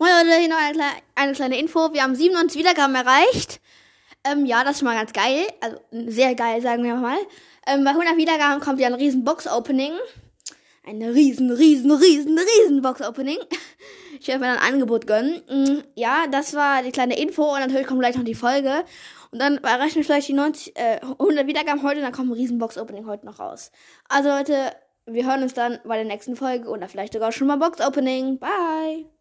Moin Leute, eine, kleine, eine kleine Info. Wir haben 97 Wiedergaben erreicht. Ähm, ja, das ist schon mal ganz geil. Also sehr geil, sagen wir mal. Ähm, bei 100 Wiedergaben kommt ja ein riesen Box-Opening. Ein riesen, riesen, riesen, riesen Box-Opening. Ich werde mir dann ein Angebot gönnen. Mm, ja, das war die kleine Info und natürlich kommt gleich noch die Folge. Und dann erreichen wir vielleicht die 90, äh, 100 Wiedergaben heute und dann kommt ein riesen Box-Opening heute noch raus. Also Leute, wir hören uns dann bei der nächsten Folge oder vielleicht sogar schon mal Box-Opening. Bye!